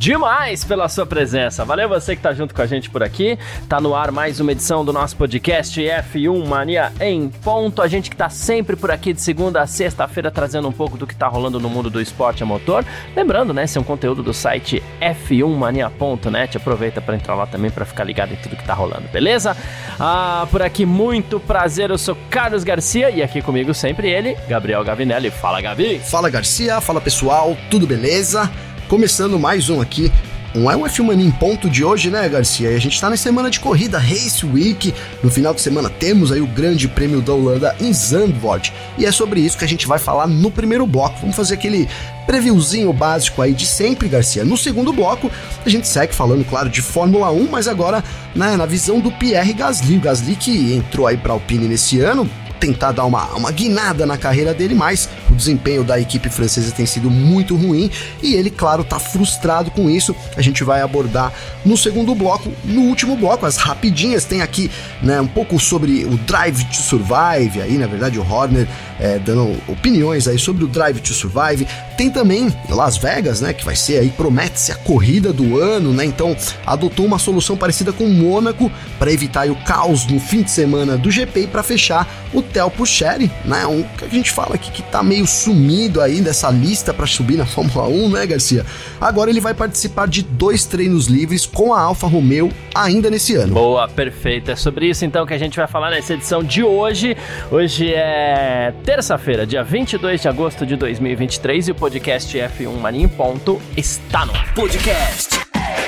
Demais pela sua presença. Valeu você que tá junto com a gente por aqui. Tá no ar mais uma edição do nosso podcast F1 Mania em ponto. A gente que tá sempre por aqui de segunda a sexta-feira trazendo um pouco do que tá rolando no mundo do esporte a motor. Lembrando, né, esse é um conteúdo do site f1mania.net. Aproveita para entrar lá também para ficar ligado em tudo que tá rolando, beleza? Ah, por aqui muito prazer. Eu sou Carlos Garcia e aqui comigo sempre ele, Gabriel Gavinelli. Fala, Gavi. Fala, Garcia. Fala, pessoal. Tudo beleza? Começando mais um aqui. Não é um F1 Mania em ponto de hoje, né, Garcia? E a gente tá na semana de corrida, Race Week. No final de semana temos aí o Grande Prêmio da Holanda em Zandvoort. E é sobre isso que a gente vai falar no primeiro bloco. Vamos fazer aquele previewzinho básico aí de sempre, Garcia. No segundo bloco, a gente segue falando, claro, de Fórmula 1, mas agora né, na visão do Pierre Gasly. O Gasly que entrou aí pra Alpine nesse ano, tentar dar uma, uma guinada na carreira dele, mas desempenho da equipe francesa tem sido muito ruim e ele, claro, tá frustrado com isso. A gente vai abordar no segundo bloco. No último bloco, as rapidinhas, tem aqui né, um pouco sobre o Drive to Survive, aí na verdade o Horner é, dando opiniões aí sobre o Drive to Survive. Tem também Las Vegas, né, que vai ser aí, promete-se a corrida do ano, né, então adotou uma solução parecida com Mônaco para evitar o caos no fim de semana do GP e para fechar o Theo Pucheri, né, um que a gente fala aqui que tá meio sumido aí dessa lista para subir na Fórmula 1, né, Garcia? Agora ele vai participar de dois treinos livres com a Alfa Romeo ainda nesse ano. Boa, perfeito. É sobre isso então que a gente vai falar nessa edição de hoje. Hoje é terça-feira, dia 22 de agosto de 2023 e o podcast F1 Mania em ponto está no ar. Podcast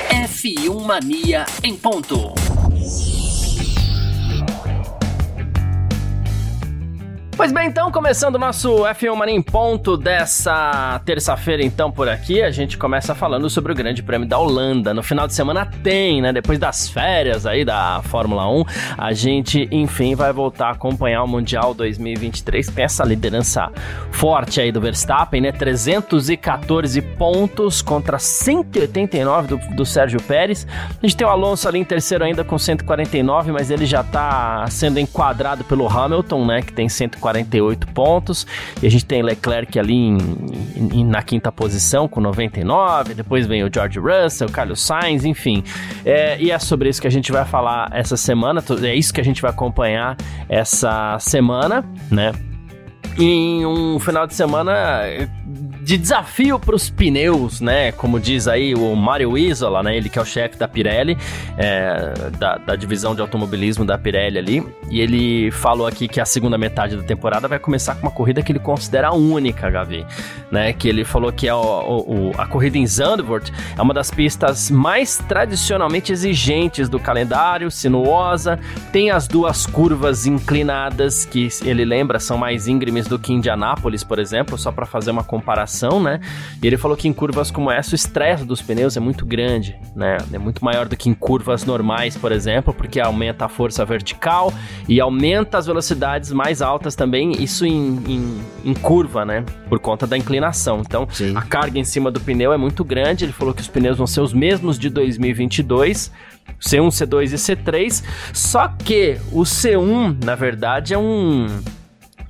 F1 Mania em ponto. Pois bem, então, começando o nosso F1 Mania em ponto dessa terça-feira, então, por aqui, a gente começa falando sobre o Grande Prêmio da Holanda. No final de semana tem, né? Depois das férias aí da Fórmula 1, a gente, enfim, vai voltar a acompanhar o Mundial 2023, tem essa liderança forte aí do Verstappen, né? 314 pontos contra 189 do, do Sérgio Pérez. A gente tem o Alonso ali em terceiro ainda com 149, mas ele já tá sendo enquadrado pelo Hamilton, né? Que tem 149 48 pontos. E a gente tem Leclerc ali em, em, na quinta posição com 99. Depois vem o George Russell, o Carlos Sainz, enfim. É, e é sobre isso que a gente vai falar essa semana. É isso que a gente vai acompanhar essa semana, né? Em um final de semana de desafio para os pneus, né? Como diz aí o Mario Isola, né? Ele que é o chefe da Pirelli, é, da, da, divisão de automobilismo da Pirelli ali. E ele falou aqui que a segunda metade da temporada vai começar com uma corrida que ele considera única, Gavi. Né? Que ele falou que é o, o, a corrida em Zandvoort é uma das pistas mais tradicionalmente exigentes do calendário, sinuosa, tem as duas curvas inclinadas que ele lembra são mais íngremes do que Indianápolis, por exemplo, só para fazer uma comparação né? E ele falou que em curvas como essa o estresse dos pneus é muito grande, né? É muito maior do que em curvas normais, por exemplo, porque aumenta a força vertical e aumenta as velocidades mais altas também, isso em, em, em curva, né? Por conta da inclinação. Então, Sim. a carga em cima do pneu é muito grande. Ele falou que os pneus vão ser os mesmos de 2022. C1, C2 e C3, só que o C1, na verdade, é um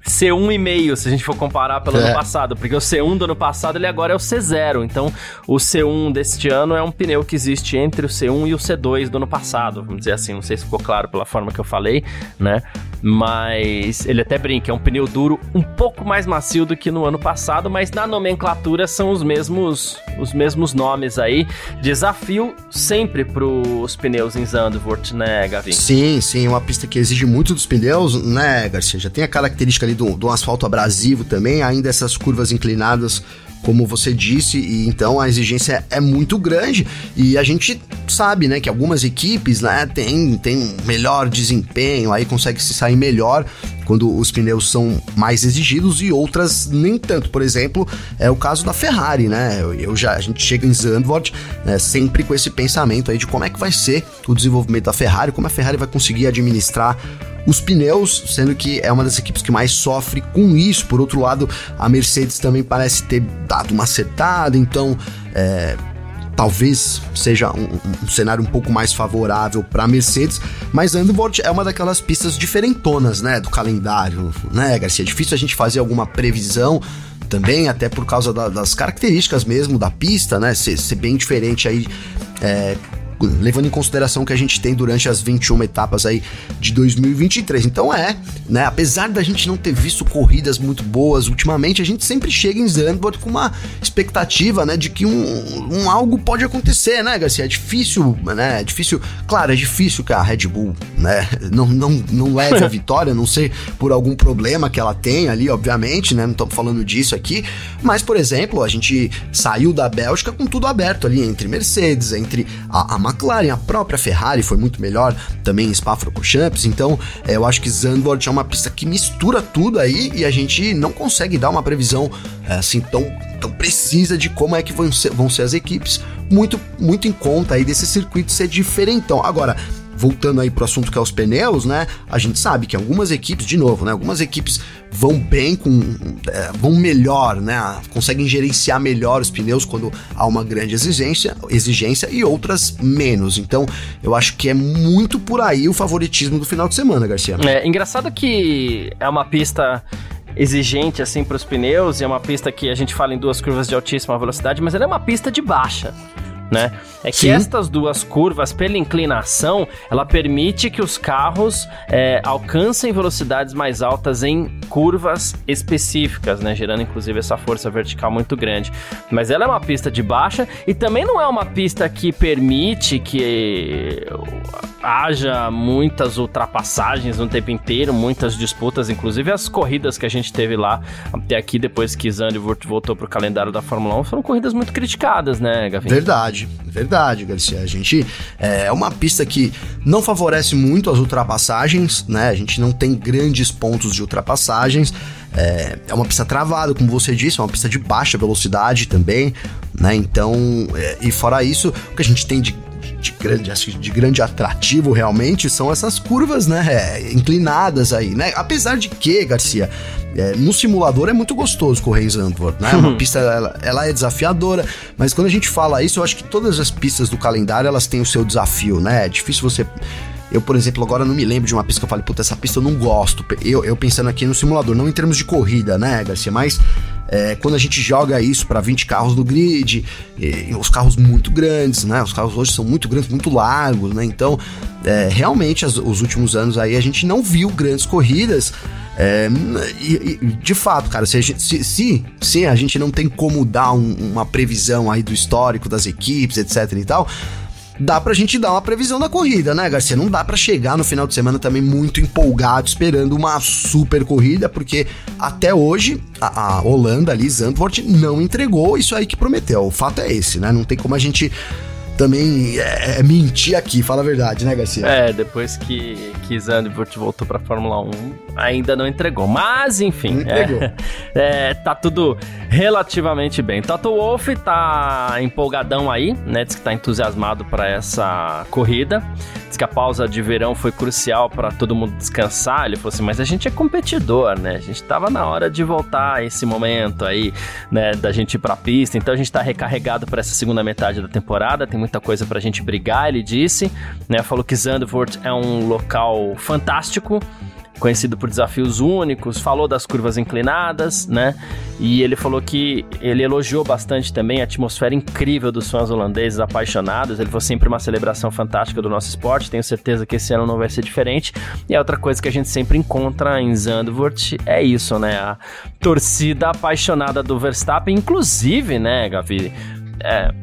C1,5, se a gente for comparar pelo é. ano passado, porque o C1 do ano passado ele agora é o C0. Então, o C1 deste ano é um pneu que existe entre o C1 e o C2 do ano passado, vamos dizer assim. Não sei se ficou claro pela forma que eu falei, né? Mas ele até brinca, é um pneu duro um pouco mais macio do que no ano passado, mas na nomenclatura são os mesmos os mesmos nomes aí. Desafio sempre para os pneus em Zandvoort, né, Gavin? Sim, sim, uma pista que exige muito dos pneus, né, Garcia? Já tem a característica ali do, do asfalto abrasivo também, ainda essas curvas inclinadas como você disse, e então a exigência é muito grande. E a gente sabe, né, que algumas equipes, né, tem, tem melhor desempenho, aí consegue se sair melhor quando os pneus são mais exigidos e outras nem tanto. Por exemplo, é o caso da Ferrari, né? Eu já a gente chega em Zandvoort, né, sempre com esse pensamento aí de como é que vai ser o desenvolvimento da Ferrari, como a Ferrari vai conseguir administrar os pneus, sendo que é uma das equipes que mais sofre com isso. Por outro lado, a Mercedes também parece ter dado uma acertada, então é, talvez seja um, um, cenário um pouco mais favorável para Mercedes, mas Zandvoort é uma daquelas pistas diferentonas, né, do calendário, né, Garcia? É difícil a gente fazer alguma previsão também, até por causa da, das características mesmo da pista, né, ser, ser bem diferente aí é, levando em consideração que a gente tem durante as 21 etapas aí de 2023. Então é, né, apesar da gente não ter visto corridas muito boas ultimamente, a gente sempre chega em Zandvoort com uma expectativa, né, de que um, um algo pode acontecer, né, Garcia? É difícil, né, é difícil, claro, é difícil que a Red Bull, né, não, não, não leve a vitória, não sei por algum problema que ela tem ali, obviamente, né, não estamos falando disso aqui, mas, por exemplo, a gente saiu da Bélgica com tudo aberto ali entre Mercedes, entre a, a McLaren, a própria Ferrari foi muito melhor também em Spa-Francorchamps, então é, eu acho que Zandvoort é uma pista que mistura tudo aí e a gente não consegue dar uma previsão é, assim tão, tão precisa de como é que vão ser, vão ser as equipes, muito, muito em conta aí desse circuito ser diferentão. Agora, voltando aí pro assunto que é os pneus, né? A gente sabe que algumas equipes, de novo, né? Algumas equipes vão bem com. É, vão melhor, né? Conseguem gerenciar melhor os pneus quando há uma grande exigência, exigência e outras menos. Então, eu acho que é muito por aí o favoritismo do final de semana, Garcia. É engraçado que é uma pista exigente assim para os pneus e é uma pista que a gente fala em duas curvas de altíssima velocidade, mas ela é uma pista de baixa né? É que Sim. estas duas curvas, pela inclinação, ela permite que os carros é, alcancem velocidades mais altas em curvas específicas, né? Gerando inclusive essa força vertical muito grande. Mas ela é uma pista de baixa e também não é uma pista que permite que haja muitas ultrapassagens no tempo inteiro, muitas disputas, inclusive as corridas que a gente teve lá até aqui depois que Zandvoort voltou para o calendário da Fórmula 1 foram corridas muito criticadas, né, Gavin? Verdade verdade, Garcia. A gente é uma pista que não favorece muito as ultrapassagens, né? A gente não tem grandes pontos de ultrapassagens. É, é uma pista travada, como você disse, é uma pista de baixa velocidade também, né? Então, é, e fora isso, o que a gente tem de de grande, de grande atrativo realmente são essas curvas, né, é, inclinadas aí, né? Apesar de que, Garcia, é, no simulador é muito gostoso correr em Zandvoort, né? Uma pista, ela, ela, é desafiadora, mas quando a gente fala isso, eu acho que todas as pistas do calendário, elas têm o seu desafio, né? É difícil você... Eu, por exemplo, agora não me lembro de uma pista que eu falei, puta, essa pista eu não gosto. Eu, eu pensando aqui no simulador, não em termos de corrida, né, Garcia? Mas é, quando a gente joga isso para 20 carros no grid, e, os carros muito grandes, né? Os carros hoje são muito grandes, muito largos, né? Então, é, realmente, as, os últimos anos aí a gente não viu grandes corridas. É, e, e, de fato, cara, se gente, se, se, se a gente não tem como dar um, uma previsão aí do histórico das equipes, etc e tal, dá pra gente dar uma previsão da corrida, né, Garcia? Não dá para chegar no final de semana também muito empolgado, esperando uma super corrida, porque até hoje a, a Holanda ali, Zandvoort, não entregou isso aí que prometeu. O fato é esse, né? Não tem como a gente também é, é, mentir aqui, fala a verdade, né, Garcia? É, depois que, que Zandvoort voltou pra Fórmula 1, ainda não entregou. Mas, enfim, entregou. É, é, tá tudo relativamente bem. Toto Wolff tá empolgadão aí, né? Diz que tá entusiasmado para essa corrida. Diz que a pausa de verão foi crucial para todo mundo descansar. Ele falou assim, mas a gente é competidor, né? A gente tava na hora de voltar a esse momento aí, né? Da gente ir pra pista. Então a gente tá recarregado para essa segunda metade da temporada. Tem muita coisa pra gente brigar, ele disse. Né? Falou que Zandvoort é um local fantástico conhecido por desafios únicos, falou das curvas inclinadas, né? E ele falou que ele elogiou bastante também a atmosfera incrível dos fãs holandeses apaixonados. Ele foi sempre uma celebração fantástica do nosso esporte. Tenho certeza que esse ano não vai ser diferente. E a outra coisa que a gente sempre encontra em Zandvoort é isso, né? A torcida apaixonada do Verstappen, inclusive, né, Gavi? É,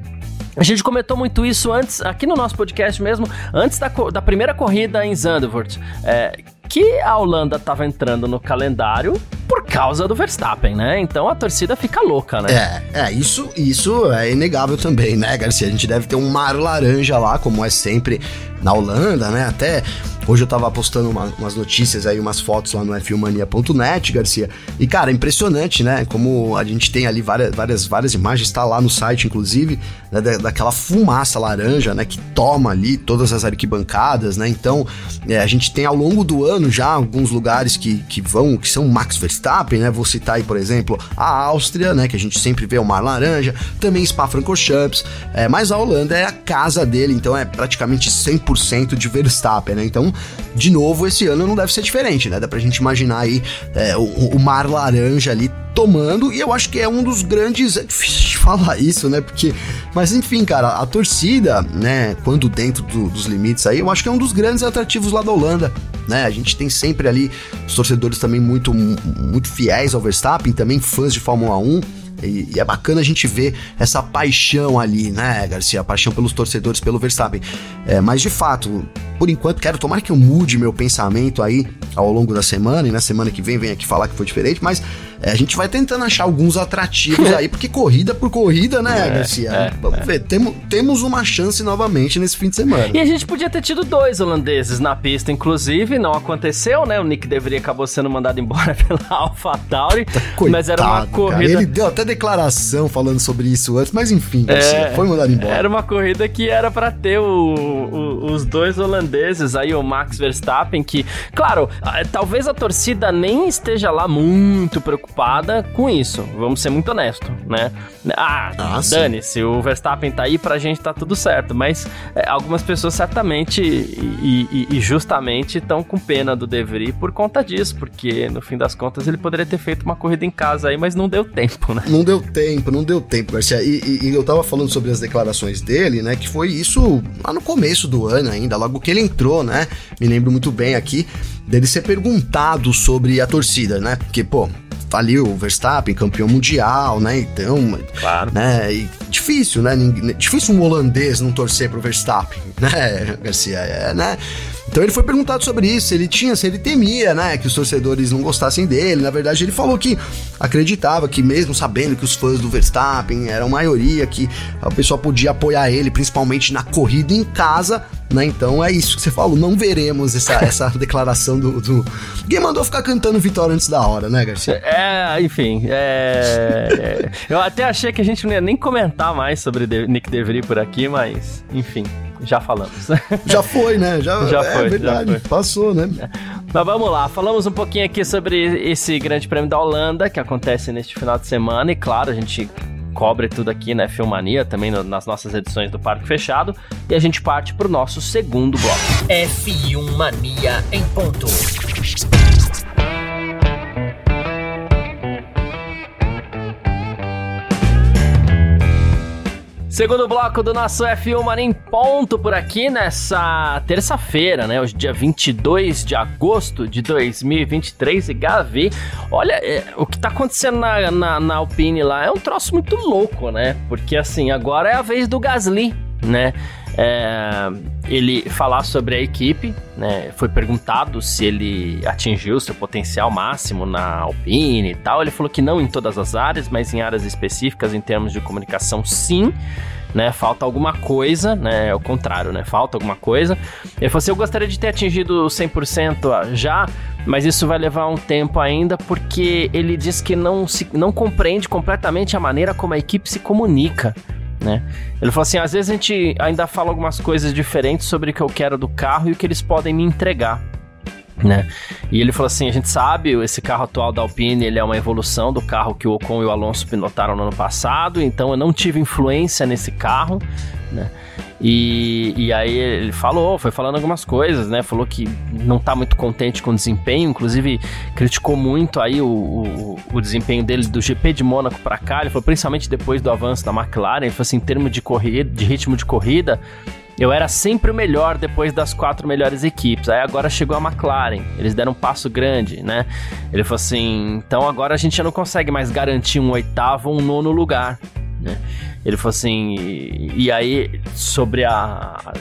a gente comentou muito isso antes, aqui no nosso podcast mesmo, antes da, da primeira corrida em Zandvoort. É, que a Holanda estava entrando no calendário por causa do Verstappen, né? Então a torcida fica louca, né? É, é isso, isso é inegável também, né, Garcia? A gente deve ter um mar laranja lá, como é sempre na Holanda, né? Até hoje eu tava postando uma, umas notícias aí, umas fotos lá no f1mania.net, Garcia. E, cara, impressionante, né? Como a gente tem ali várias, várias, várias imagens, tá lá no site, inclusive, né, daquela fumaça laranja, né, que toma ali todas as arquibancadas, né? Então, é, a gente tem ao longo do ano já alguns lugares que, que vão, que são Max Verstappen, né? Vou citar aí, por exemplo, a Áustria, né, que a gente sempre vê o Mar Laranja, também Spa-Francorchamps, é, mas a Holanda é a casa dele, então é praticamente 100% de Verstappen, né? Então, de novo, esse ano não deve ser diferente, né? Dá pra gente imaginar aí é, o, o Mar Laranja ali tomando, e eu acho que é um dos grandes. É difícil de falar isso, né? Porque. Mas enfim, cara, a torcida, né? Quando dentro do, dos limites aí, eu acho que é um dos grandes atrativos lá da Holanda. Né? A gente tem sempre ali os torcedores também muito, muito fiéis ao Verstappen, também fãs de Fórmula 1. E, e, é bacana a gente ver essa paixão ali, né, Garcia? A paixão pelos torcedores, pelo Verstappen. É, mas de fato, por enquanto, quero tomar que eu mude meu pensamento aí ao longo da semana e na semana que vem vem aqui falar que foi diferente, mas a gente vai tentando achar alguns atrativos aí, porque corrida por corrida, né, é, Garcia? É, Vamos é. ver, temo, temos uma chance novamente nesse fim de semana. E a gente podia ter tido dois holandeses na pista, inclusive, não aconteceu, né? O Nick deveria acabou sendo mandado embora pela AlphaTauri, Coitado, mas era uma corrida... Cara. Ele deu até declaração falando sobre isso antes, mas enfim, Garcia, é, foi mandado embora. Era uma corrida que era para ter o, o, os dois holandeses, aí o Max Verstappen, que, claro, talvez a torcida nem esteja lá muito preocupada preocupada com isso. Vamos ser muito honestos, né? Ah, ah dane-se, o Verstappen tá aí, pra gente tá tudo certo. Mas é, algumas pessoas certamente e, e, e justamente estão com pena do De Vries por conta disso, porque no fim das contas ele poderia ter feito uma corrida em casa aí, mas não deu tempo, né? Não deu tempo, não deu tempo, Garcia. E, e, eu tava falando sobre as declarações dele, né? Que foi isso lá no começo do ano ainda, logo que ele entrou, né? Me lembro muito bem aqui dele ser perguntado sobre a torcida, né? Porque, pô, tá ali o Verstappen, campeão mundial, né? Então, claro. né? E difícil, né? Difícil um holandês não torcer pro Verstappen, né, Garcia? É, né? Então ele foi perguntado sobre isso, ele tinha, se ele temia, né, que os torcedores não gostassem dele. Na verdade, ele falou que acreditava que mesmo sabendo que os fãs do Verstappen eram maioria, que o pessoal podia apoiar ele, principalmente na corrida em casa, né? Então é isso que você falou, não veremos essa, essa declaração do, do... Quem mandou ficar cantando vitória antes da hora, né, Garcia? É, enfim, é... eu até achei que a gente não ia nem comentar mais sobre Nick DeVry por aqui, mas enfim já falamos. Já foi, né? Já, já é, foi. verdade, já foi. passou, né? Mas vamos lá, falamos um pouquinho aqui sobre esse grande prêmio da Holanda que acontece neste final de semana e claro, a gente cobre tudo aqui na né, Filmania, também no, nas nossas edições do Parque Fechado, e a gente parte pro nosso segundo bloco. F1 Mania em ponto. Segundo bloco do nosso F1 Mania em ponto por aqui nessa terça-feira, né? Hoje, dia 22 de agosto de 2023. E Gavi, olha, é, o que tá acontecendo na, na, na Alpine lá é um troço muito louco, né? Porque assim, agora é a vez do Gasly, né? É, ele falar sobre a equipe, né? Foi perguntado se ele atingiu seu potencial máximo na Alpine e tal. Ele falou que não em todas as áreas, mas em áreas específicas, em termos de comunicação, sim né? Falta alguma coisa, né? É o contrário, né? Falta alguma coisa. Ele falou assim: eu gostaria de ter atingido 100% já, mas isso vai levar um tempo ainda, porque ele diz que não, se, não compreende completamente a maneira como a equipe se comunica. Né? Ele falou assim: às vezes a gente ainda fala algumas coisas diferentes sobre o que eu quero do carro e o que eles podem me entregar né? E ele falou assim: a gente sabe, esse carro atual da Alpine ele é uma evolução do carro que o Ocon e o Alonso pilotaram no ano passado, então eu não tive influência nesse carro, né? E, e aí ele falou, foi falando algumas coisas, né? Falou que não tá muito contente com o desempenho, inclusive criticou muito aí o, o, o desempenho dele do GP de Mônaco para cá. Ele falou principalmente depois do avanço da McLaren, ele falou assim, em termos de corrida, de ritmo de corrida, eu era sempre o melhor depois das quatro melhores equipes. Aí agora chegou a McLaren, eles deram um passo grande, né? Ele falou assim: então agora a gente já não consegue mais garantir um oitavo ou um nono lugar, né? Ele falou assim: e, e aí sobre a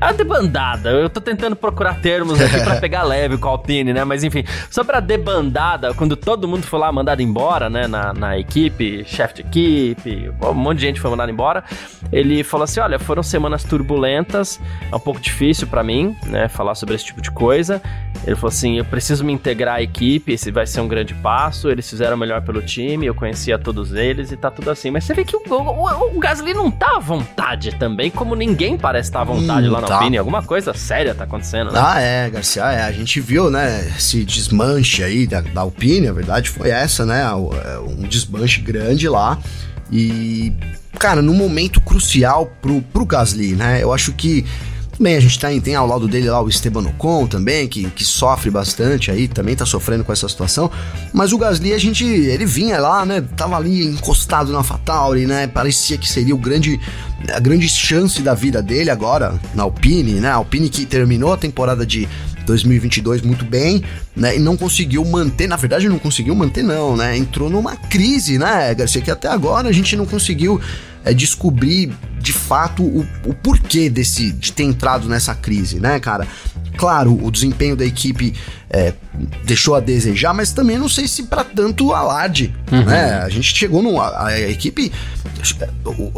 a debandada. Eu tô tentando procurar termos aqui pra pegar leve com a Alpine, né? Mas enfim, sobre a debandada, quando todo mundo foi lá mandado embora, né? Na, na equipe, chefe de equipe, um monte de gente foi mandado embora. Ele falou assim: olha, foram semanas turbulentas, é um pouco difícil para mim, né? Falar sobre esse tipo de coisa. Ele falou assim: eu preciso me integrar à equipe, esse vai ser um grande passo. Eles fizeram o melhor pelo time, eu conhecia todos eles e tá tudo assim. Mas você vê que o, o, o Gasly não tá à vontade também, como ninguém parece estar à vontade hum, lá na tá. Alpine. Alguma coisa séria tá acontecendo, né? Ah, é, Garcia, é. A gente viu, né, esse desmanche aí da, da Alpine, a verdade foi essa, né? É, um desmanche grande lá. E, cara, no momento crucial pro, pro Gasly, né? Eu acho que Bem, a gente tem, tem ao lado dele lá o Esteban Ocon também, que, que sofre bastante aí, também tá sofrendo com essa situação. Mas o Gasly, a gente, ele vinha lá, né? Tava ali encostado na Fatauri, né? Parecia que seria o grande, a grande chance da vida dele agora na Alpine, né? A Alpine que terminou a temporada de 2022 muito bem, né? E não conseguiu manter, na verdade não conseguiu manter não, né? Entrou numa crise, né, Garcia, que até agora a gente não conseguiu é, descobrir de fato o, o porquê desse de ter entrado nessa crise, né, cara? Claro, o desempenho da equipe é, deixou a desejar, mas também não sei se para tanto alarde. Uhum. Né? A gente chegou no. A, a equipe,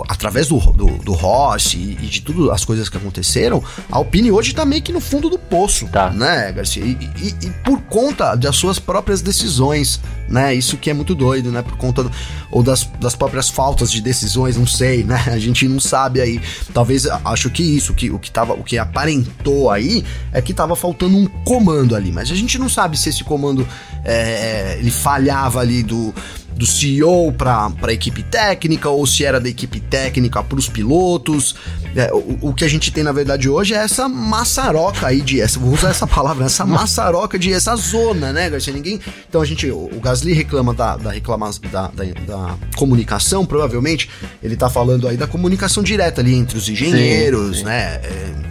através do, do, do Ross e, e, de tudo as coisas que aconteceram, a Alpine hoje tá meio que no fundo do poço, tá. né, Garcia? E, e, e, por conta das suas próprias decisões, né? Isso que é muito doido, né? Por conta do, ou das, das próprias faltas de decisões, não sei, né? A gente não sabe aí. Talvez acho que isso, que o que tava, o que aparentou aí é que tava faltando um comando ali, mas a gente não sabe se esse comando é, é ele falhava ali do do CEO para a equipe técnica ou se era da equipe técnica para os pilotos. É, o, o, que a gente tem na verdade hoje é essa maçaroca aí de essa, vou usar essa palavra, essa maçaroca de essa zona, né, Garcia? Ninguém. Então a gente, o, o Gasly reclama da, da reclamação da, da, da, comunicação, provavelmente ele tá falando aí da comunicação direta ali entre os engenheiros, sim, sim. né? É,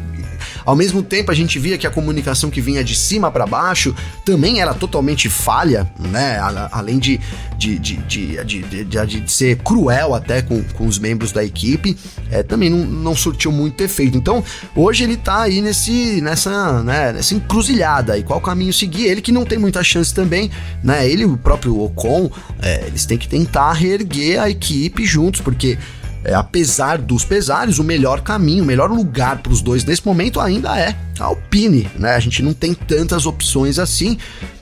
ao mesmo tempo, a gente via que a comunicação que vinha de cima para baixo também era totalmente falha, né? Além de, de, de, de, ser cruel até com, com os membros da equipe, é, também não, não surtiu muito efeito. Então, hoje ele tá aí nesse, nessa, né, nessa encruzilhada. E qual caminho seguir? Ele que não tem muita chance também, né? Ele, o próprio Ocon, é, eles têm que tentar reerguer a equipe juntos, porque é, apesar dos pesares, o melhor caminho, o melhor lugar para os dois nesse momento ainda é a Alpine, né? A gente não tem tantas opções assim,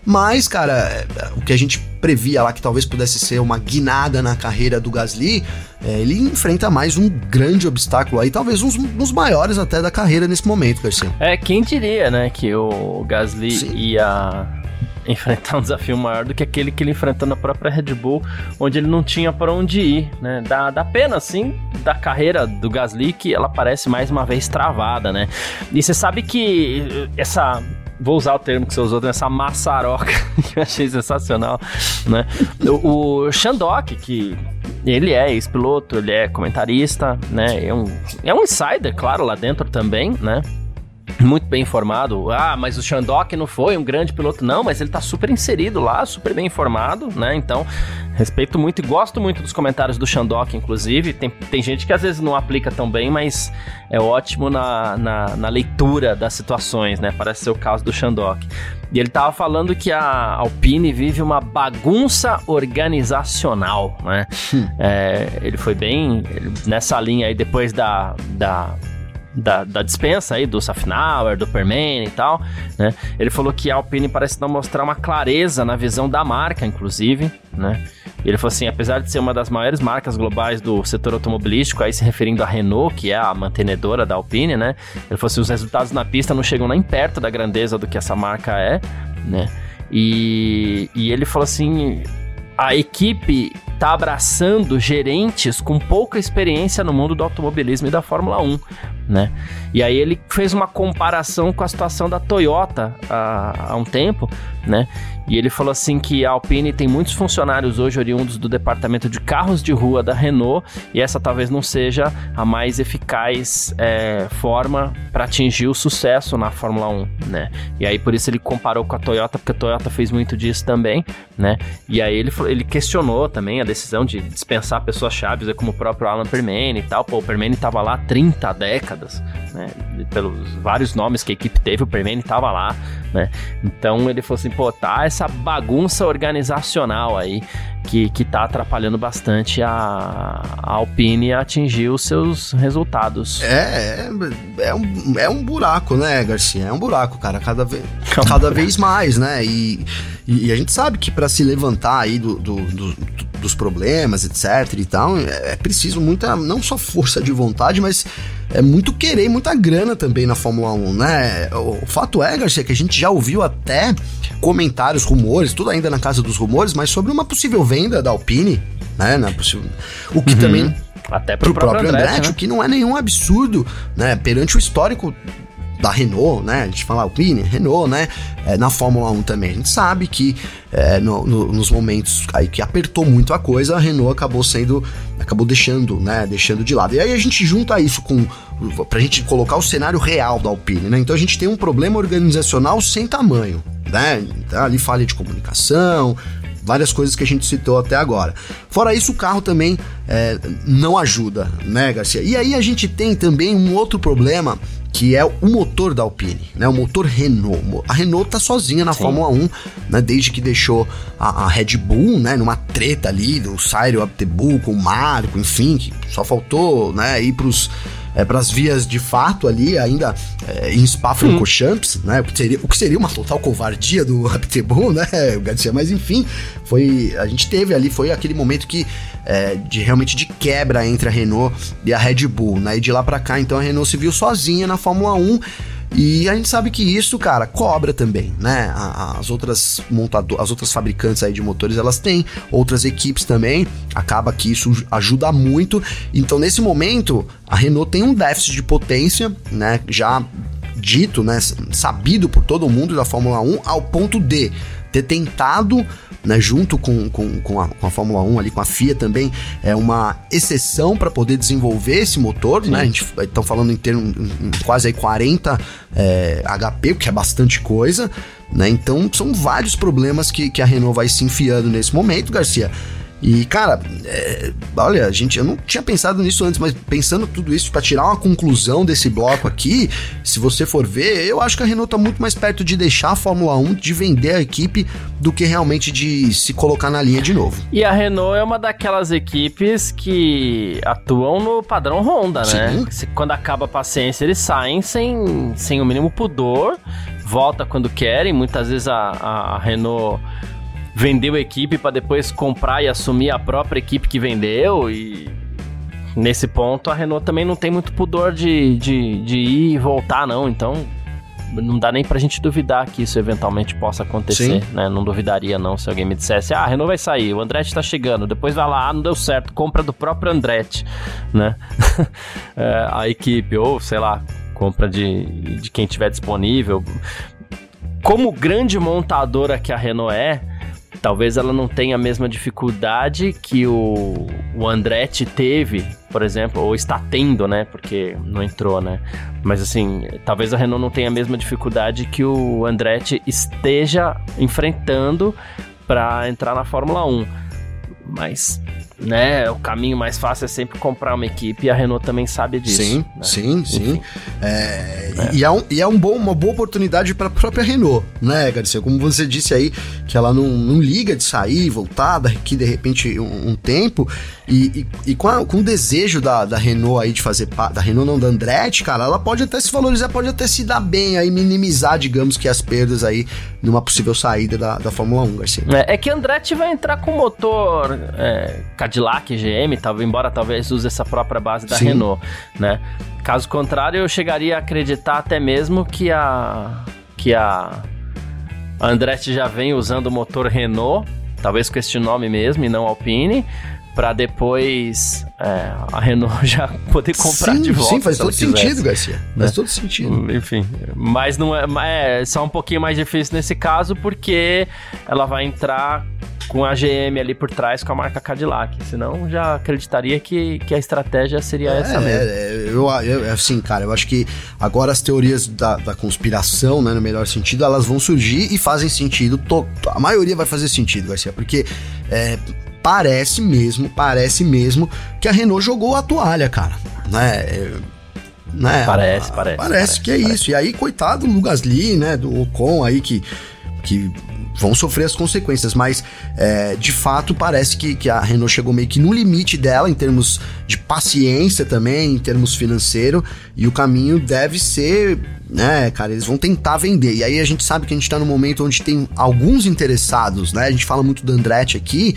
mas, cara, é, o que a gente previa lá que talvez pudesse ser uma guinada na carreira do Gasly, é, ele enfrenta mais um grande obstáculo aí, talvez um dos maiores até da carreira nesse momento, Garcia. É, quem diria, né, que o Gasly Sim. ia enfrentar um desafio maior do que aquele que ele enfrentou na própria Red Bull, onde ele não tinha para onde ir, né? Dá, dá pena, assim, da carreira do Gasly que ela parece mais uma vez travada, né? E você sabe que essa vou usar o termo que você usou, essa maçaroca, que eu achei sensacional, né? O, o Shandok, que ele é ex-piloto, ele é comentarista, né? É um, é um insider, claro, lá dentro também, né? Muito bem informado. Ah, mas o Shandok não foi um grande piloto, não, mas ele tá super inserido lá, super bem informado, né? Então, respeito muito e gosto muito dos comentários do Shandok, inclusive. Tem, tem gente que às vezes não aplica tão bem, mas é ótimo na, na, na leitura das situações, né? Parece ser o caso do Shandok. E ele tava falando que a Alpine vive uma bagunça organizacional, né? Hum. É, ele foi bem nessa linha aí depois da, da da, da dispensa aí, do Safnauer, do Perman e tal, né? Ele falou que a Alpine parece não mostrar uma clareza na visão da marca, inclusive, né? Ele falou assim, apesar de ser uma das maiores marcas globais do setor automobilístico, aí se referindo à Renault, que é a mantenedora da Alpine, né? Ele falou assim, os resultados na pista não chegam nem perto da grandeza do que essa marca é, né? E, e ele falou assim, a equipe está abraçando gerentes com pouca experiência no mundo do automobilismo e da Fórmula 1, né? E aí ele fez uma comparação com a situação da Toyota há, há um tempo, né? E ele falou assim que a Alpine tem muitos funcionários hoje oriundos do departamento de carros de rua da Renault e essa talvez não seja a mais eficaz é, forma para atingir o sucesso na Fórmula 1, né? E aí por isso ele comparou com a Toyota, porque a Toyota fez muito disso também, né? E aí ele, ele questionou também decisão de dispensar pessoas chaves, como o próprio Alan Permane e tal. Pô, o Permane tava lá há 30 décadas né? Pelos vários nomes que a equipe teve, o Permane estava lá, né? Então ele falou assim, pô, tá essa bagunça organizacional aí que, que tá atrapalhando bastante a, a Alpine a atingir os seus resultados. É, é, é, um, é um buraco, né, Garcia? É um buraco, cara, cada, vez, cada vez mais, né? E, e, a gente sabe que para se levantar aí do, do, do, dos problemas, etc e tal, é, é preciso muita, não só força de vontade, mas é muito querer e muita grana também na Fórmula 1, né? O fato é, Garcia, que a gente já ouviu até comentários, rumores, tudo ainda na casa dos rumores, mas sobre uma possível venda da Alpine, né? Na possível... O que uhum. também até pro, pro próprio, próprio Andretti, Andretti né? o que não é nenhum absurdo, né? Perante o histórico da Renault, né? A gente fala Alpine, Renault, né? É, na Fórmula 1 também. A gente sabe que é, no, no, nos momentos aí que apertou muito a coisa, a Renault acabou sendo. acabou deixando, né? Deixando de lado. E aí a gente junta isso com. pra gente colocar o cenário real da Alpine, né? Então a gente tem um problema organizacional sem tamanho, né? Então, ali falha de comunicação, várias coisas que a gente citou até agora. Fora isso, o carro também é, não ajuda, né, Garcia? E aí a gente tem também um outro problema que é o motor da Alpine, né? O motor Renault. A Renault tá sozinha na Sim. Fórmula 1, né? Desde que deixou a, a, Red Bull, né? Numa treta ali do Cyril Abtebull com o Marco, enfim, que só faltou, né? Ir pros é, para as vias de fato ali, ainda é, em Spa-Francorchamps, né? O que, seria, o que seria uma total covardia do Abtebull, né, Garcia? Mas enfim, foi a gente teve ali, foi aquele momento que é, de realmente de quebra entre a Renault e a Red Bull, né? E de lá para cá, então a Renault se viu sozinha na Fórmula 1 e a gente sabe que isso, cara, cobra também, né? As outras montadoras, as outras fabricantes aí de motores, elas têm outras equipes também. Acaba que isso ajuda muito. Então, nesse momento, a Renault tem um déficit de potência, né? Já dito, né? Sabido por todo mundo da Fórmula 1, ao ponto de ter tentado né, junto com, com, com, a, com a Fórmula 1 ali, com a FIA também, é uma exceção para poder desenvolver esse motor, Sim. né? A gente estão falando em ter um, quase aí 40 é, HP, o que é bastante coisa, né? Então são vários problemas que, que a Renault vai se enfiando nesse momento, Garcia. E, cara, é, olha, gente, eu não tinha pensado nisso antes, mas pensando tudo isso para tirar uma conclusão desse bloco aqui, se você for ver, eu acho que a Renault tá muito mais perto de deixar a Fórmula 1, de vender a equipe, do que realmente de se colocar na linha de novo. E a Renault é uma daquelas equipes que atuam no padrão Honda, né? Sim. Quando acaba a paciência, eles saem sem, sem o mínimo pudor, volta quando querem, muitas vezes a, a, a Renault vendeu equipe para depois comprar e assumir a própria equipe que vendeu e nesse ponto a Renault também não tem muito pudor de, de, de ir e voltar não, então não dá nem pra gente duvidar que isso eventualmente possa acontecer, Sim. né? Não duvidaria não se alguém me dissesse, ah, a Renault vai sair, o Andretti tá chegando, depois vai lá, ah, não deu certo, compra do próprio Andretti, né? é, a equipe, ou sei lá, compra de, de quem tiver disponível. Como grande montadora que a Renault é, talvez ela não tenha a mesma dificuldade que o, o Andretti teve, por exemplo, ou está tendo, né? Porque não entrou, né? Mas assim, talvez a Renault não tenha a mesma dificuldade que o Andretti esteja enfrentando para entrar na Fórmula 1. Mas né? O caminho mais fácil é sempre comprar uma equipe e a Renault também sabe disso. Sim, né? sim, sim. É, é. E é, um, e é um bom, uma boa oportunidade para a própria Renault, né, Garcia? Como você disse aí, que ela não, não liga de sair, voltar daqui de repente um, um tempo. E, e, e com, a, com, o desejo da, da Renault aí de fazer da Renault não da Andretti, cara, ela pode até se valorizar, pode até se dar bem aí, minimizar, digamos que as perdas aí numa possível saída da, da Fórmula 1, Garcia. É, é que a Andretti vai entrar com motor é, Cadillac, GM, tal, embora talvez use essa própria base da Sim. Renault, né? Caso contrário, eu chegaria a acreditar até mesmo que a que a Andretti já vem usando o motor Renault, talvez com este nome mesmo e não Alpine, para depois é, a Renault já poder comprar sim, de volta. Sim, faz todo sentido, Garcia. Faz né? todo sentido. Enfim, mas não é, é só um pouquinho mais difícil nesse caso porque ela vai entrar com a GM ali por trás com a marca Cadillac. Senão já acreditaria que, que a estratégia seria é, essa mesmo. É, eu, eu, assim, cara, eu acho que agora as teorias da, da conspiração, né, no melhor sentido, elas vão surgir e fazem sentido. To, a maioria vai fazer sentido, Garcia, porque é, parece mesmo, parece mesmo que a Renault jogou a toalha, cara. Né? né? Parece, parece. Parece, parece que é parece. isso. E aí, coitado do Gasly, né? Do Ocon aí que. que vão sofrer as consequências, mas é, de fato parece que, que a Renault chegou meio que no limite dela em termos de paciência também, em termos financeiro, e o caminho deve ser, né, cara, eles vão tentar vender. E aí a gente sabe que a gente tá no momento onde tem alguns interessados, né? A gente fala muito do Andretti aqui,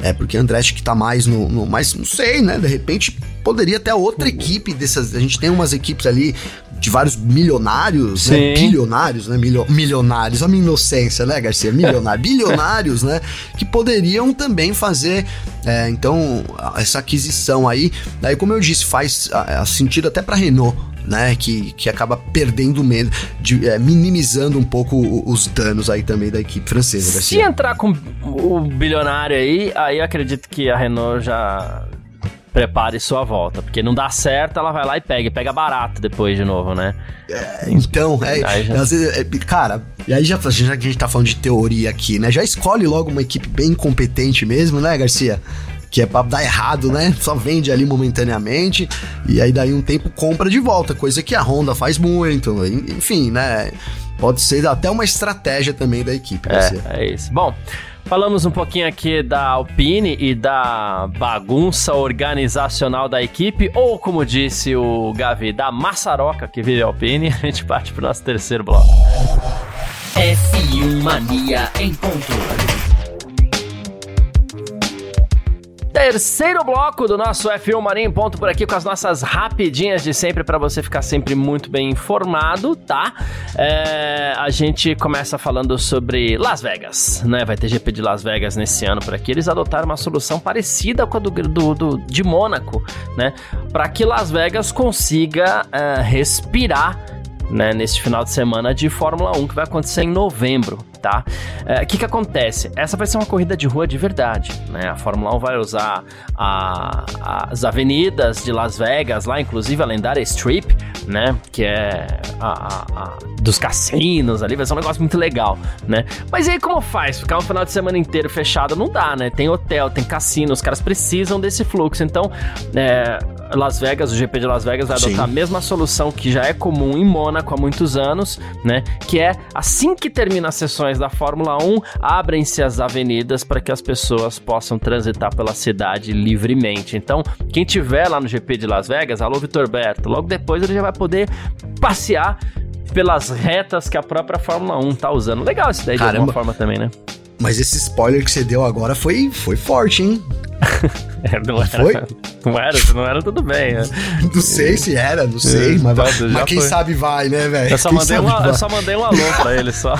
é, porque Andretti que tá mais no, no. Mas não sei, né? De repente poderia ter outra equipe dessas. A gente tem umas equipes ali de vários milionários, né? Bilionários, né? Milio, milionários. A minha inocência, né, Garcia? Milionários. bilionários, né? Que poderiam também fazer, é, então, essa aquisição aí. Daí, como eu disse, faz a, a sentido até pra Renault né? Que, que acaba perdendo medo, de, é, minimizando um pouco os danos aí também da equipe francesa. Se Garcia. entrar com o bilionário aí, aí acredito que a Renault já prepare sua volta, porque não dá certo, ela vai lá e pega, e pega barato depois de novo, né? É, então, é, já... às vezes, é, cara, e aí já, já que a gente tá falando de teoria aqui, né? Já escolhe logo uma equipe bem competente mesmo, né, Garcia? Que é pra dar errado, né? Só vende ali momentaneamente e aí daí um tempo compra de volta, coisa que a Honda faz muito, enfim, né? Pode ser até uma estratégia também da equipe. É, é isso. Bom, Falamos um pouquinho aqui da Alpine e da bagunça organizacional da equipe, ou como disse o Gavi, da maçaroca que vive a Alpine. A gente parte pro nosso terceiro bloco. F1 Mania em ponto. Terceiro bloco do nosso F1 Marinho Ponto por aqui com as nossas rapidinhas de sempre para você ficar sempre muito bem informado, tá? É, a gente começa falando sobre Las Vegas, né? Vai ter GP de Las Vegas nesse ano por aqui. Eles adotaram uma solução parecida com a do, do, do de Mônaco, né? Para que Las Vegas consiga uh, respirar né, nesse final de semana de Fórmula 1 que vai acontecer em novembro, tá? O é, que que acontece? Essa vai ser uma corrida de rua de verdade, né? A Fórmula 1 vai usar a, as avenidas de Las Vegas, lá inclusive a lendária Strip, né? Que é a, a, dos cassinos ali, vai ser um negócio muito legal, né? Mas aí como faz? Ficar um final de semana inteiro fechado não dá, né? Tem hotel, tem cassino, os caras precisam desse fluxo, então é, Las Vegas, o GP de Las Vegas vai adotar Sim. a mesma solução que já é comum em Mônaco há muitos anos, né? Que é assim que termina as sessões da Fórmula 1, abrem-se as avenidas para que as pessoas possam transitar pela cidade livremente. Então, quem tiver lá no GP de Las Vegas, alô Vitor Berto, logo depois ele já vai poder passear pelas retas que a própria Fórmula 1 tá usando. Legal isso daí Caramba. de alguma forma também, né? Mas esse spoiler que você deu agora foi, foi forte, hein? é, não, era, foi? Não era, não era tudo bem. Né? Não sei se era, não sei, é, mas, mas quem foi. sabe vai, né, velho? Eu, só mandei uma, eu só mandei um alô pra ele só.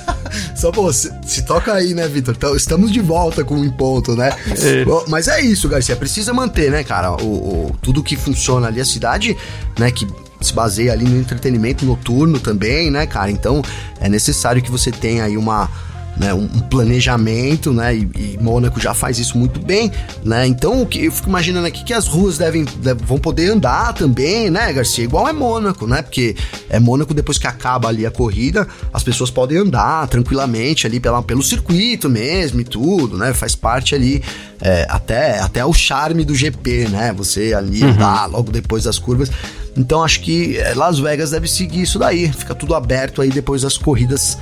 só, pô, se, se, toca aí, né, Vitor? Então, estamos de volta com o um ponto, né? É. Mas é isso, Garcia, precisa manter, né, cara? O, o, tudo que funciona ali, a cidade, né, que se baseia ali no entretenimento noturno também, né, cara? Então, é necessário que você tenha aí uma né, um planejamento, né, e, e Mônaco já faz isso muito bem, né, então o que eu fico imaginando aqui que as ruas devem, vão poder andar também, né, Garcia, igual é Mônaco, né, porque é Mônaco depois que acaba ali a corrida, as pessoas podem andar tranquilamente ali pela, pelo circuito mesmo e tudo, né, faz parte ali é, até, até o charme do GP, né, você ali uhum. andar logo depois das curvas, então acho que é, Las Vegas deve seguir isso daí, fica tudo aberto aí depois das corridas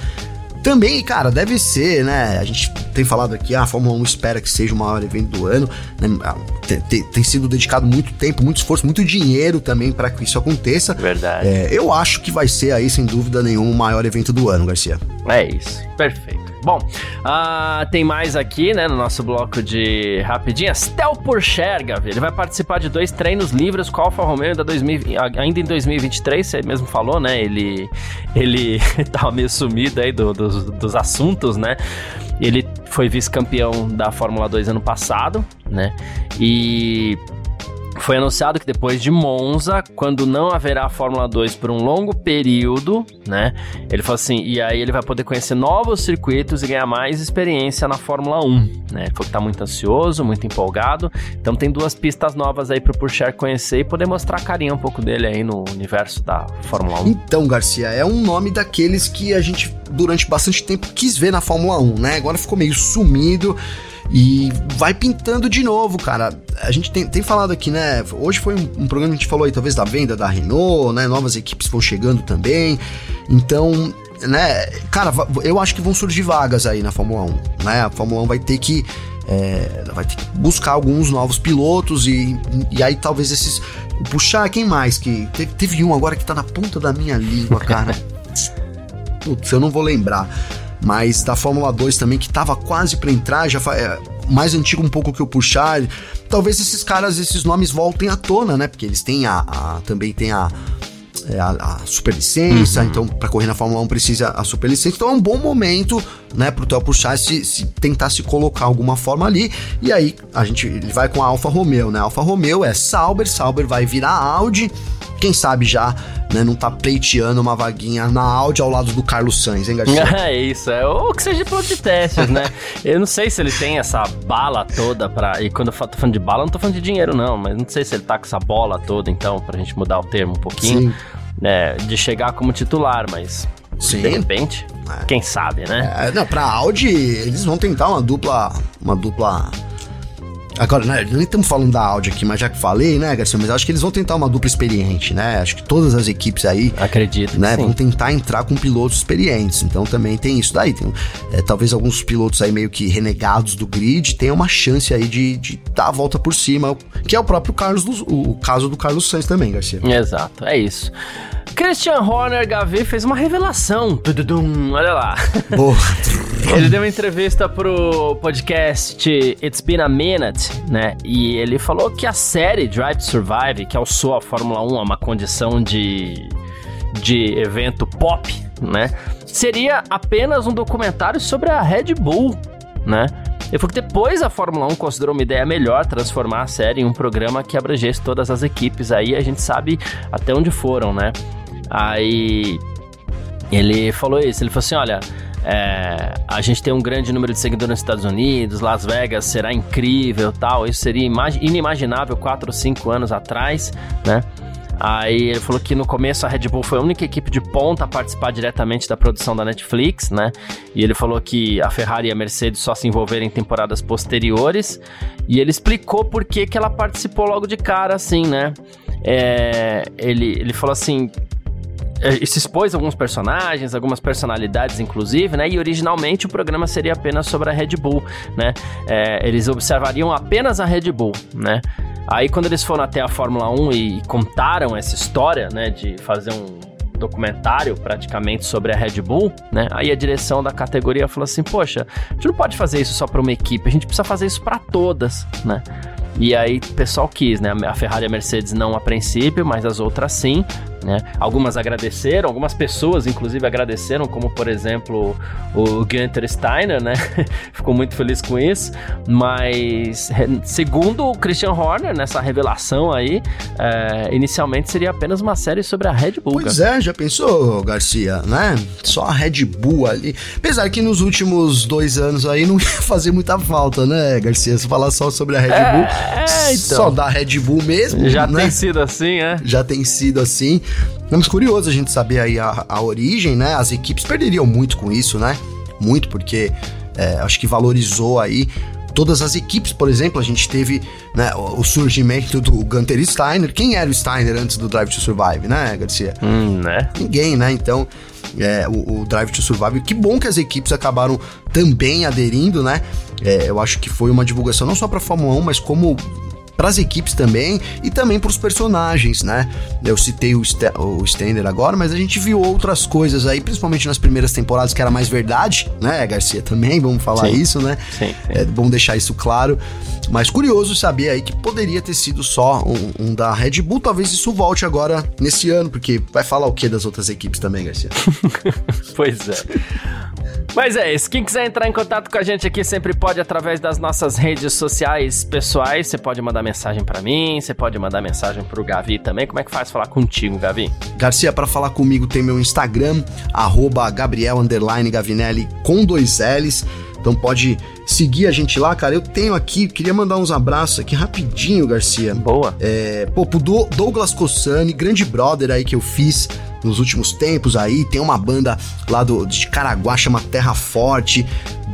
também, cara, deve ser, né? A gente tem falado aqui, ah, a Fórmula 1 espera que seja o maior evento do ano. Né? Ah, tem, tem, tem, sido dedicado muito tempo, muito esforço, muito dinheiro também para que isso aconteça. Verdade. É, eu acho que vai ser aí, sem dúvida nenhuma, o maior evento do ano, Garcia. É isso. Perfeito. Bom, uh, tem mais aqui, né, no nosso bloco de rapidinhas. Pourchaire, Gavi, ele vai participar de dois treinos livres com a Alfa Romeo ainda, 2000, ainda em 2023, você mesmo falou, né, ele, ele tava meio sumido aí do, dos, dos assuntos, né, ele foi vice-campeão da Fórmula 2 ano passado, né, e foi anunciado que depois de Monza, quando não haverá Fórmula 2 por um longo período, né? Ele falou assim, e aí ele vai poder conhecer novos circuitos e ganhar mais experiência na Fórmula 1, né? Ele falou que tá muito ansioso, muito empolgado. Então tem duas pistas novas aí pro Pourchaire conhecer e poder mostrar a carinha um pouco dele aí no universo da Fórmula 1. Então, Garcia, é um nome daqueles que a gente durante bastante tempo quis ver na Fórmula 1, né? Agora ficou meio sumido. E vai pintando de novo, cara. A gente tem, tem falado aqui, né? Hoje foi um, um, programa que a gente falou aí, talvez, da venda da Renault, né? Novas equipes vão chegando também. Então, né? Cara, eu acho que vão surgir vagas aí na Fórmula 1, né? A Fórmula 1 vai ter que. É, vai ter que buscar alguns novos pilotos e, e aí talvez esses. Puxar quem mais? Que teve, teve um agora que tá na ponta da minha língua, cara. Putz, eu não vou lembrar mas da Fórmula 2 também, que tava quase para entrar, já é, mais antigo um pouco que o Puxar. Talvez esses caras, esses nomes voltem à tona, né? Porque eles têm a, a também tem a, é, a, a superlicença, uhum. então para correr na Fórmula 1 precisa a superlicença. Então é um bom momento, né, pro Theo Puxar se, se, tentar se colocar alguma forma ali. E aí a gente ele vai com a Alfa Romeo, né? A Alfa Romeo é Sauber, Sauber vai virar Audi quem sabe já, né, não tá pleiteando uma vaguinha na Audi ao lado do Carlos Sainz, hein, Garcia? É isso, é, ou que seja piloto de testes, né? eu não sei se ele tem essa bala toda pra. E quando eu tô falando de bala, eu não tô falando de dinheiro, não, mas não sei se ele tá com essa bola toda, então, pra gente mudar o termo um pouquinho. Sim. Né, de chegar como titular, mas Sim. De repente, é. quem sabe, né? É, não, pra Audi, eles vão tentar uma dupla. Uma dupla Agora, né, nem estamos falando da Audi aqui, mas já que falei, né, Garcia, mas acho que eles vão tentar uma dupla experiente, né? Acho que todas as equipes aí. Acredito. Né, vão tentar entrar com pilotos experientes. Então também tem isso daí. Tem, é, talvez alguns pilotos aí meio que renegados do grid tenham uma chance aí de, de dar a volta por cima, que é o próprio Carlos, do, o caso do Carlos Sainz também, Garcia. Exato, é isso. Christian Horner Gavi fez uma revelação. Tududum, olha lá. Boa. ele deu uma entrevista pro podcast It's Been a Minute, né? E ele falou que a série Drive to Survive, que alçou a Fórmula 1 a uma condição de, de evento pop, né? Seria apenas um documentário sobre a Red Bull, né? Ele falou que depois a Fórmula 1 considerou uma ideia melhor transformar a série em um programa que abrangesse todas as equipes. Aí a gente sabe até onde foram, né? Aí ele falou isso, ele falou assim, olha, é, a gente tem um grande número de seguidores nos Estados Unidos, Las Vegas será incrível tal, isso seria inimaginável 4 ou 5 anos atrás, né? Aí ele falou que no começo a Red Bull foi a única equipe de ponta a participar diretamente da produção da Netflix, né? E ele falou que a Ferrari e a Mercedes só se envolveram em temporadas posteriores. E ele explicou por que, que ela participou logo de cara, assim, né? É, ele, ele falou assim: se expôs alguns personagens, algumas personalidades, inclusive, né? E originalmente o programa seria apenas sobre a Red Bull, né? É, eles observariam apenas a Red Bull, né? Aí quando eles foram até a Fórmula 1 e contaram essa história, né? De fazer um documentário praticamente sobre a Red Bull, né? Aí a direção da categoria falou assim: "Poxa, a gente não pode fazer isso só para uma equipe, a gente precisa fazer isso para todas", né? E aí o pessoal quis, né? A Ferrari e a Mercedes não a princípio, mas as outras sim. Né? Algumas agradeceram, algumas pessoas inclusive agradeceram, como por exemplo o Günther Steiner, né? Ficou muito feliz com isso. Mas segundo o Christian Horner, nessa revelação aí, é, inicialmente seria apenas uma série sobre a Red Bull. Pois é, já pensou, Garcia, né? Só a Red Bull ali. Apesar que nos últimos dois anos aí não ia fazer muita falta, né, Garcia? Se falar só sobre a Red é, Bull, é, então. só da Red Bull mesmo. Já né? tem sido assim, é? Já tem sido assim. Mas curioso a gente saber aí a, a origem, né? As equipes perderiam muito com isso, né? Muito, porque é, acho que valorizou aí todas as equipes, por exemplo, a gente teve né, o surgimento do Gunter Steiner. Quem era o Steiner antes do Drive to Survive, né, Garcia? Hum, né? Ninguém, né? Então, é, o, o, Drive to Survive, que bom que as equipes acabaram também aderindo, né? É, eu acho que foi uma divulgação não só para Fórmula 1, mas como para as equipes também e também para os personagens, né? Eu citei o, St o Stender agora, mas a gente viu outras coisas aí, principalmente nas primeiras temporadas, que era mais verdade, né, Garcia? Também, vamos falar sim. isso, né? Sim, sim. É bom deixar isso claro. Mas curioso saber aí que poderia ter sido só um, um, da Red Bull. Talvez isso volte agora nesse ano, porque vai falar o que das outras equipes também, Garcia? pois é. Mas é isso. Quem quiser entrar em contato com a gente aqui sempre pode através das nossas redes sociais pessoais. Você pode mandar mensagem para mim, você pode mandar mensagem pro Gavi também. Como é que faz falar contigo, Gavi? Garcia, para falar comigo tem meu Instagram, arroba Gabriel Gavinelli com dois L's. Então pode seguir a gente lá, cara. Eu tenho aqui, queria mandar uns abraços aqui rapidinho, Garcia. Boa. É, pô, pro Douglas Cossani, grande brother aí que eu fiz nos últimos tempos aí. Tem uma banda lá do, de Caraguá, chama Terra Forte.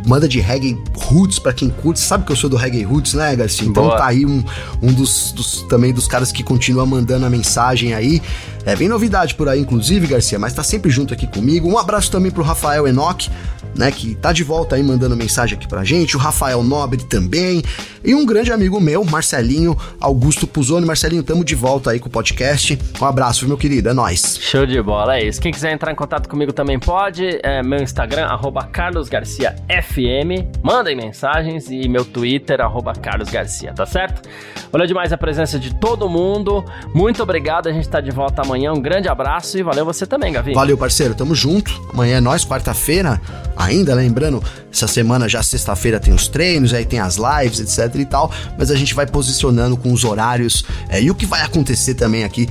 Manda de reggae roots para quem curte. Sabe que eu sou do reggae roots, né, Garcia? Então Boa. tá aí um, um dos, dos- também dos caras que continua mandando a mensagem aí. É, vem novidade por aí, inclusive, Garcia, mas tá sempre junto aqui comigo. Um abraço também pro Rafael Enoch, né, que tá de volta aí mandando mensagem aqui pra gente. O Rafael Nobre também. E um grande amigo meu, Marcelinho Augusto Puzoni. Marcelinho, tamo de volta aí com o podcast. Um abraço, meu querido. É nóis. Show de bola, é isso. Quem quiser entrar em contato comigo também pode. É meu Instagram, arroba carlosgarciafm. Mandem mensagens e meu Twitter, arroba carlosgarcia, tá certo? Valeu demais a presença de todo mundo. Muito obrigado, a gente tá de volta amanhã. Um grande abraço e valeu você também, Gavi. Valeu, parceiro. Tamo junto. Amanhã é nós, quarta-feira. Ainda, lembrando, essa semana já sexta-feira tem os treinos, aí tem as lives, etc e tal. Mas a gente vai posicionando com os horários é, e o que vai acontecer também aqui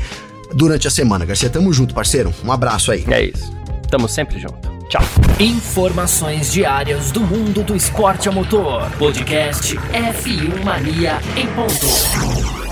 durante a semana. Garcia, tamo junto, parceiro. Um abraço aí. É isso. Tamo sempre junto. Tchau. Informações diárias do mundo do esporte a motor. Podcast F1 Mania em ponto.